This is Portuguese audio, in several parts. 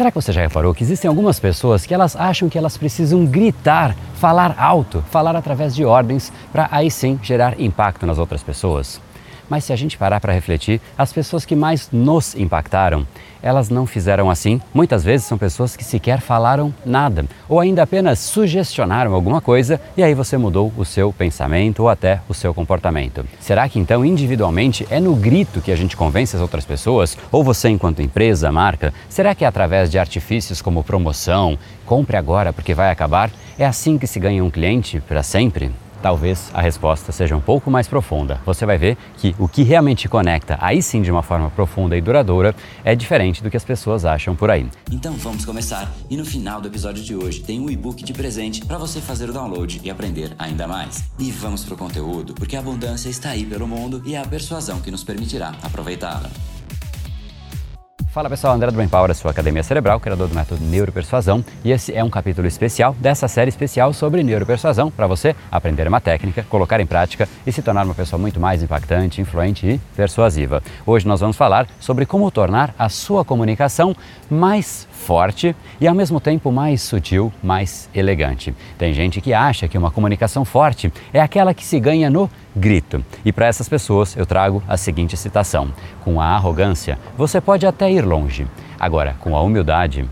Será que você já reparou que existem algumas pessoas que elas acham que elas precisam gritar, falar alto, falar através de ordens para aí sim gerar impacto nas outras pessoas? Mas se a gente parar para refletir, as pessoas que mais nos impactaram, elas não fizeram assim. Muitas vezes são pessoas que sequer falaram nada ou ainda apenas sugestionaram alguma coisa e aí você mudou o seu pensamento ou até o seu comportamento. Será que então individualmente é no grito que a gente convence as outras pessoas? Ou você, enquanto empresa, marca, será que é através de artifícios como promoção, compre agora porque vai acabar? É assim que se ganha um cliente para sempre? Talvez a resposta seja um pouco mais profunda. Você vai ver que o que realmente conecta, aí sim de uma forma profunda e duradoura, é diferente do que as pessoas acham por aí. Então vamos começar. E no final do episódio de hoje tem um e-book de presente para você fazer o download e aprender ainda mais. E vamos pro conteúdo, porque a abundância está aí pelo mundo e é a persuasão que nos permitirá aproveitá-la. Fala pessoal, André do Brain Power, a sua academia cerebral, criador do método Neuropersuasão, e esse é um capítulo especial dessa série especial sobre neuropersuasão para você aprender uma técnica, colocar em prática e se tornar uma pessoa muito mais impactante, influente e persuasiva. Hoje nós vamos falar sobre como tornar a sua comunicação mais forte e ao mesmo tempo mais sutil, mais elegante. Tem gente que acha que uma comunicação forte é aquela que se ganha no grito. E para essas pessoas eu trago a seguinte citação: Com a arrogância, você pode até ir longe. Agora, com a humildade,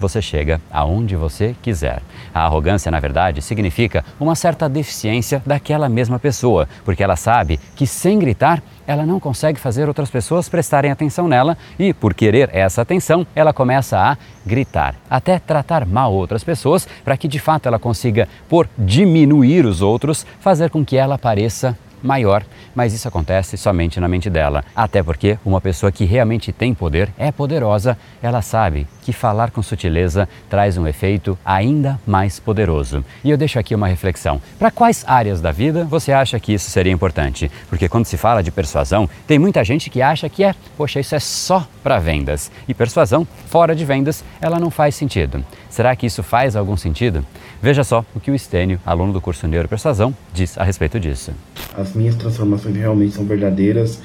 você chega aonde você quiser. A arrogância, na verdade, significa uma certa deficiência daquela mesma pessoa, porque ela sabe que sem gritar ela não consegue fazer outras pessoas prestarem atenção nela e, por querer essa atenção, ela começa a gritar, até tratar mal outras pessoas para que de fato ela consiga, por diminuir os outros, fazer com que ela pareça maior, mas isso acontece somente na mente dela. Até porque uma pessoa que realmente tem poder, é poderosa, ela sabe que falar com sutileza traz um efeito ainda mais poderoso. E eu deixo aqui uma reflexão. Para quais áreas da vida você acha que isso seria importante? Porque quando se fala de persuasão, tem muita gente que acha que é, poxa, isso é só para vendas. E persuasão, fora de vendas, ela não faz sentido. Será que isso faz algum sentido? Veja só o que o Estênio, aluno do curso Neuropersuasão, diz a respeito disso. As minhas transformações realmente são verdadeiras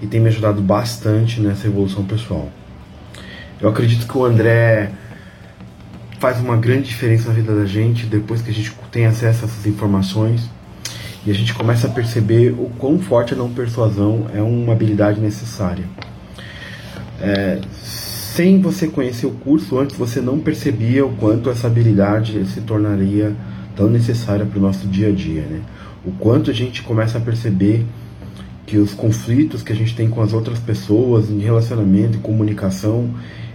e têm me ajudado bastante nessa evolução pessoal. Eu acredito que o André faz uma grande diferença na vida da gente depois que a gente tem acesso a essas informações e a gente começa a perceber o quão forte a não persuasão é uma habilidade necessária. É, sem você conhecer o curso antes, você não percebia o quanto essa habilidade se tornaria tão necessária para o nosso dia a dia, né? O quanto a gente começa a perceber que os conflitos que a gente tem com as outras pessoas em relacionamento e comunicação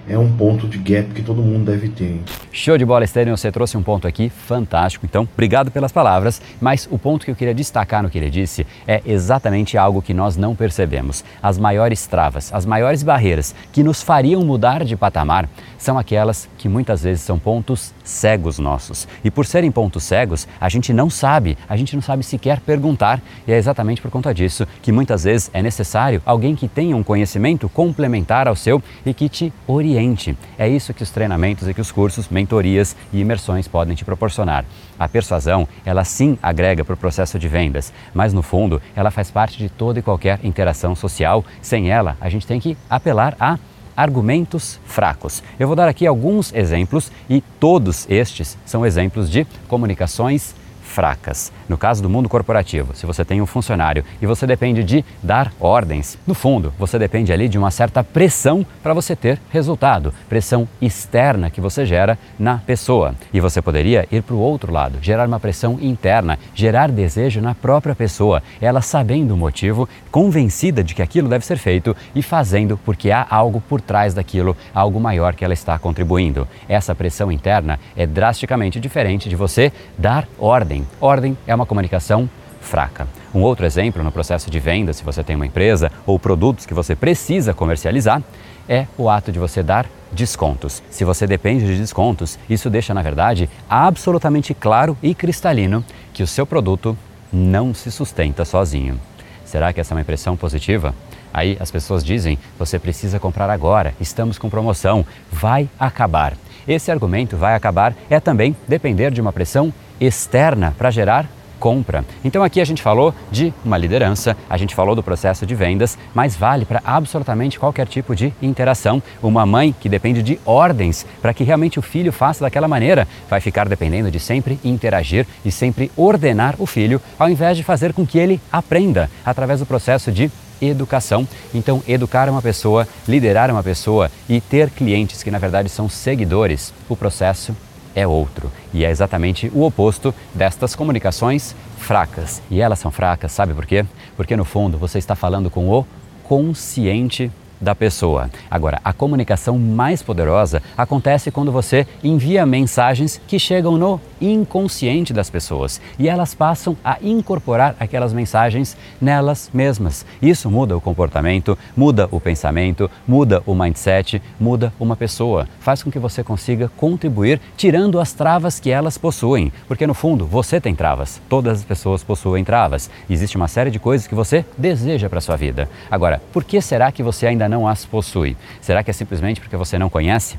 é um ponto de gap que todo mundo deve ter. Show de bola, Estênio. Você trouxe um ponto aqui fantástico. Então, obrigado pelas palavras. Mas o ponto que eu queria destacar no que ele disse é exatamente algo que nós não percebemos. As maiores travas, as maiores barreiras que nos fariam mudar de patamar são aquelas que muitas vezes são pontos cegos nossos. E por serem pontos cegos, a gente não sabe, a gente não sabe sequer perguntar. E é exatamente por conta disso que muitas vezes é necessário alguém que tenha um conhecimento complementar ao seu e que te oriente. É isso que os treinamentos e que os cursos, mentorias e imersões podem te proporcionar. A persuasão, ela sim agrega para o processo de vendas, mas no fundo ela faz parte de toda e qualquer interação social. Sem ela, a gente tem que apelar a argumentos fracos. Eu vou dar aqui alguns exemplos e todos estes são exemplos de comunicações fracas. No caso do mundo corporativo, se você tem um funcionário e você depende de dar ordens, no fundo, você depende ali de uma certa pressão para você ter resultado, pressão externa que você gera na pessoa. E você poderia ir para o outro lado, gerar uma pressão interna, gerar desejo na própria pessoa, ela sabendo o motivo, convencida de que aquilo deve ser feito e fazendo porque há algo por trás daquilo, algo maior que ela está contribuindo. Essa pressão interna é drasticamente diferente de você dar ordem. Ordem é uma comunicação fraca. Um outro exemplo no processo de venda, se você tem uma empresa ou produtos que você precisa comercializar, é o ato de você dar descontos. Se você depende de descontos, isso deixa, na verdade, absolutamente claro e cristalino que o seu produto não se sustenta sozinho. Será que essa é uma impressão positiva? Aí as pessoas dizem: você precisa comprar agora, estamos com promoção, vai acabar. Esse argumento vai acabar é também depender de uma pressão externa para gerar compra. Então aqui a gente falou de uma liderança, a gente falou do processo de vendas, mas vale para absolutamente qualquer tipo de interação. Uma mãe que depende de ordens para que realmente o filho faça daquela maneira, vai ficar dependendo de sempre interagir e sempre ordenar o filho, ao invés de fazer com que ele aprenda através do processo de educação. Então, educar uma pessoa, liderar uma pessoa e ter clientes que na verdade são seguidores, o processo é outro. E é exatamente o oposto destas comunicações fracas. E elas são fracas, sabe por quê? Porque no fundo você está falando com o consciente da pessoa. Agora, a comunicação mais poderosa acontece quando você envia mensagens que chegam no inconsciente das pessoas e elas passam a incorporar aquelas mensagens nelas mesmas. Isso muda o comportamento, muda o pensamento, muda o mindset, muda uma pessoa. Faz com que você consiga contribuir tirando as travas que elas possuem, porque no fundo você tem travas. Todas as pessoas possuem travas. Existe uma série de coisas que você deseja para sua vida. Agora, por que será que você ainda não as possui? Será que é simplesmente porque você não conhece?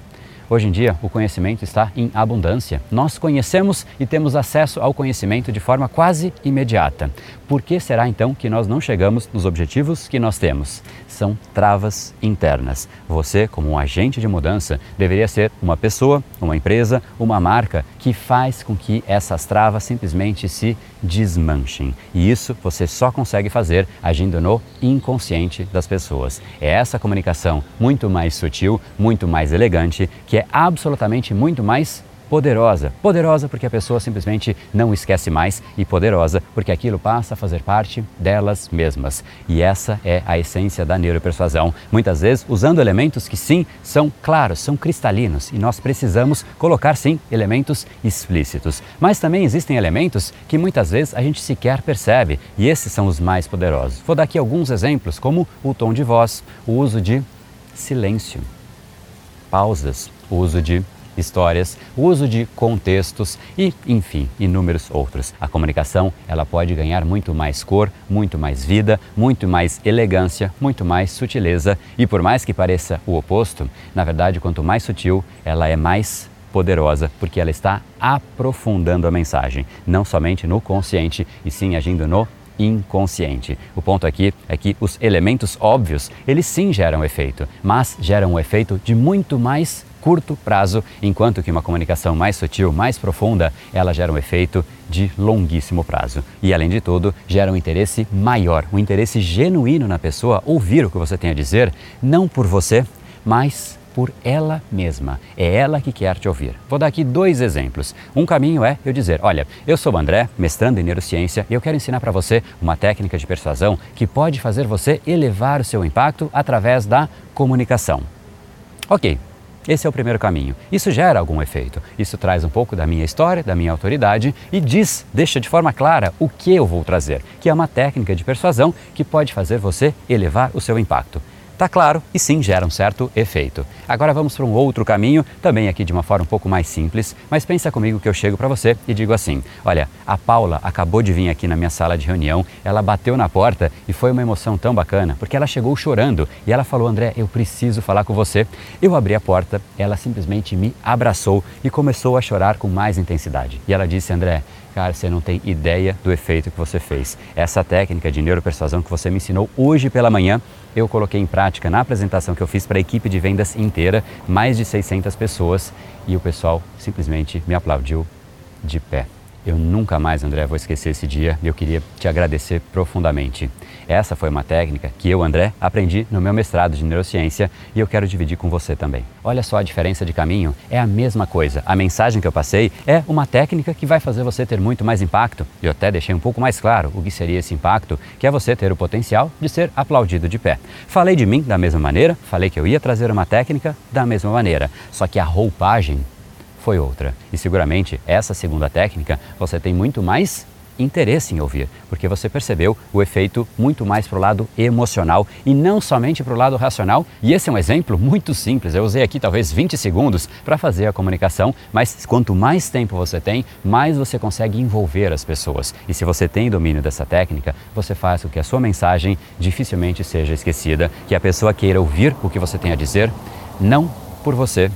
Hoje em dia, o conhecimento está em abundância. Nós conhecemos e temos acesso ao conhecimento de forma quase imediata. Por que será então que nós não chegamos nos objetivos que nós temos? São travas internas. Você, como um agente de mudança, deveria ser uma pessoa, uma empresa, uma marca que faz com que essas travas simplesmente se desmanchem. E isso você só consegue fazer agindo no inconsciente das pessoas. É essa comunicação muito mais sutil, muito mais elegante, é absolutamente muito mais poderosa. Poderosa porque a pessoa simplesmente não esquece mais e poderosa porque aquilo passa a fazer parte delas mesmas. E essa é a essência da neuropersuasão. Muitas vezes usando elementos que sim são claros, são cristalinos e nós precisamos colocar sim elementos explícitos. Mas também existem elementos que muitas vezes a gente sequer percebe e esses são os mais poderosos. Vou dar aqui alguns exemplos, como o tom de voz, o uso de silêncio, pausas, o uso de histórias, o uso de contextos e, enfim, inúmeros outros. A comunicação, ela pode ganhar muito mais cor, muito mais vida, muito mais elegância, muito mais sutileza e por mais que pareça o oposto, na verdade, quanto mais sutil, ela é mais poderosa, porque ela está aprofundando a mensagem, não somente no consciente, e sim agindo no inconsciente. O ponto aqui é que os elementos óbvios, eles sim geram efeito, mas geram um efeito de muito mais curto prazo, enquanto que uma comunicação mais sutil, mais profunda, ela gera um efeito de longuíssimo prazo. E além de tudo, gera um interesse maior, um interesse genuíno na pessoa ouvir o que você tem a dizer, não por você, mas por ela mesma. É ela que quer te ouvir. Vou dar aqui dois exemplos. Um caminho é eu dizer: Olha, eu sou o André, mestrando em neurociência, e eu quero ensinar para você uma técnica de persuasão que pode fazer você elevar o seu impacto através da comunicação. Ok, esse é o primeiro caminho. Isso gera algum efeito. Isso traz um pouco da minha história, da minha autoridade e diz, deixa de forma clara o que eu vou trazer, que é uma técnica de persuasão que pode fazer você elevar o seu impacto. Tá claro e sim gera um certo efeito. Agora vamos para um outro caminho, também aqui de uma forma um pouco mais simples, mas pensa comigo que eu chego para você e digo assim: olha, a Paula acabou de vir aqui na minha sala de reunião, ela bateu na porta e foi uma emoção tão bacana, porque ela chegou chorando e ela falou: André, eu preciso falar com você. Eu abri a porta, ela simplesmente me abraçou e começou a chorar com mais intensidade. E ela disse: André, Cara, você não tem ideia do efeito que você fez. Essa técnica de neuropersuasão que você me ensinou hoje pela manhã, eu coloquei em prática na apresentação que eu fiz para a equipe de vendas inteira, mais de 600 pessoas, e o pessoal simplesmente me aplaudiu de pé. Eu nunca mais, André, vou esquecer esse dia e eu queria te agradecer profundamente. Essa foi uma técnica que eu, André, aprendi no meu mestrado de neurociência e eu quero dividir com você também. Olha só a diferença de caminho, é a mesma coisa. A mensagem que eu passei é uma técnica que vai fazer você ter muito mais impacto. Eu até deixei um pouco mais claro o que seria esse impacto, que é você ter o potencial de ser aplaudido de pé. Falei de mim da mesma maneira, falei que eu ia trazer uma técnica da mesma maneira, só que a roupagem foi outra. E seguramente essa segunda técnica você tem muito mais interesse em ouvir, porque você percebeu o efeito muito mais para o lado emocional e não somente para o lado racional. E esse é um exemplo muito simples. Eu usei aqui talvez 20 segundos para fazer a comunicação, mas quanto mais tempo você tem, mais você consegue envolver as pessoas. E se você tem domínio dessa técnica, você faz com que a sua mensagem dificilmente seja esquecida, que a pessoa queira ouvir o que você tem a dizer, não por você,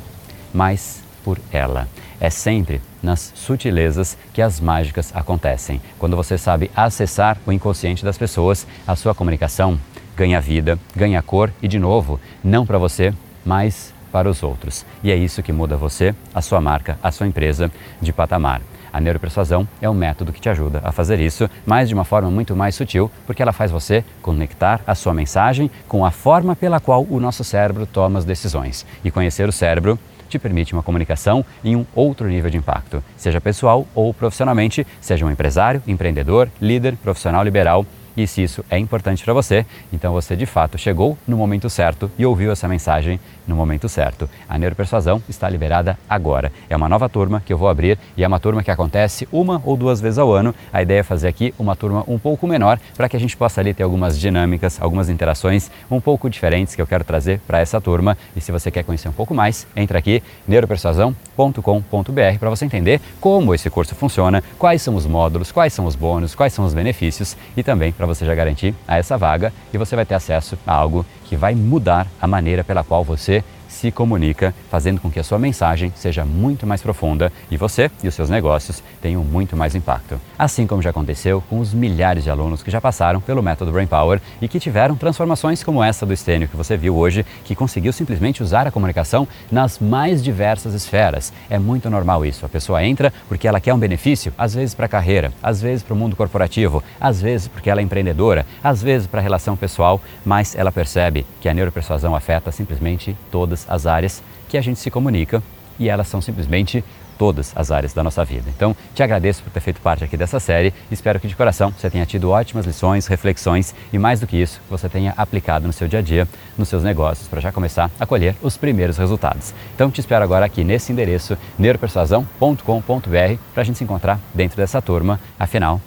mas por ela. É sempre nas sutilezas que as mágicas acontecem. Quando você sabe acessar o inconsciente das pessoas, a sua comunicação ganha vida, ganha cor e, de novo, não para você, mas para os outros. E é isso que muda você, a sua marca, a sua empresa de patamar. A neuropersuasão é um método que te ajuda a fazer isso, mas de uma forma muito mais sutil, porque ela faz você conectar a sua mensagem com a forma pela qual o nosso cérebro toma as decisões. E conhecer o cérebro te permite uma comunicação em um outro nível de impacto, seja pessoal ou profissionalmente, seja um empresário, empreendedor, líder, profissional liberal e se isso é importante para você, então você de fato chegou no momento certo e ouviu essa mensagem no momento certo. A neuropersuasão está liberada agora. É uma nova turma que eu vou abrir e é uma turma que acontece uma ou duas vezes ao ano. A ideia é fazer aqui uma turma um pouco menor para que a gente possa ali ter algumas dinâmicas, algumas interações um pouco diferentes que eu quero trazer para essa turma. E se você quer conhecer um pouco mais, entra aqui neuropersuasão.com.br para você entender como esse curso funciona, quais são os módulos, quais são os bônus, quais são os benefícios e também para você já garantir a essa vaga e você vai ter acesso a algo que vai mudar a maneira pela qual você se comunica, fazendo com que a sua mensagem seja muito mais profunda e você e os seus negócios tenham muito mais impacto. Assim como já aconteceu com os milhares de alunos que já passaram pelo método Brain Power e que tiveram transformações como essa do Estênio que você viu hoje, que conseguiu simplesmente usar a comunicação nas mais diversas esferas. É muito normal isso. A pessoa entra porque ela quer um benefício, às vezes para a carreira, às vezes para o mundo corporativo, às vezes porque ela é empreendedora, às vezes para a relação pessoal, mas ela percebe que a neuropersuasão afeta simplesmente todas as áreas que a gente se comunica e elas são simplesmente todas as áreas da nossa vida. Então, te agradeço por ter feito parte aqui dessa série. Espero que de coração você tenha tido ótimas lições, reflexões e mais do que isso, você tenha aplicado no seu dia a dia, nos seus negócios, para já começar a colher os primeiros resultados. Então, te espero agora aqui nesse endereço neuropersuasão.com.br para a gente se encontrar dentro dessa turma. Afinal,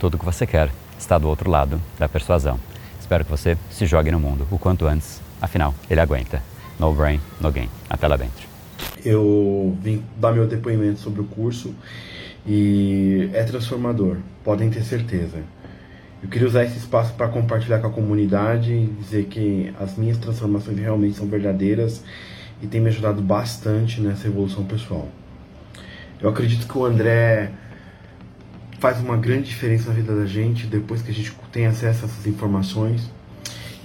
tudo que você quer está do outro lado da persuasão. Espero que você se jogue no mundo o quanto antes. Afinal, ele aguenta. No brain, no gain. Até lá dentro. Eu vim dar meu depoimento sobre o curso e é transformador, podem ter certeza. Eu queria usar esse espaço para compartilhar com a comunidade e dizer que as minhas transformações realmente são verdadeiras e tem me ajudado bastante nessa evolução pessoal. Eu acredito que o André faz uma grande diferença na vida da gente depois que a gente tem acesso a essas informações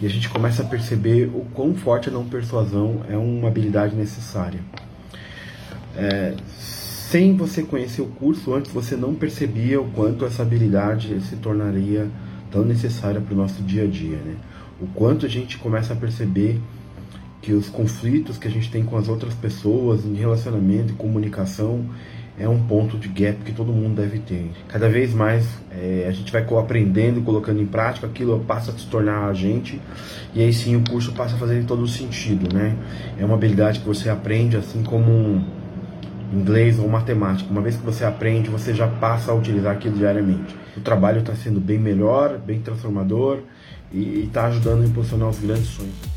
e a gente começa a perceber o quão forte a não persuasão é uma habilidade necessária. É, sem você conhecer o curso, antes você não percebia o quanto essa habilidade se tornaria tão necessária para o nosso dia a dia. Né? O quanto a gente começa a perceber que os conflitos que a gente tem com as outras pessoas em relacionamento e comunicação é um ponto de gap que todo mundo deve ter. Cada vez mais é, a gente vai aprendendo, colocando em prática, aquilo passa a se tornar a gente, e aí sim o curso passa a fazer todo o sentido, né? É uma habilidade que você aprende assim como um inglês ou matemática. Uma vez que você aprende, você já passa a utilizar aquilo diariamente. O trabalho está sendo bem melhor, bem transformador e está ajudando a impulsionar os grandes sonhos.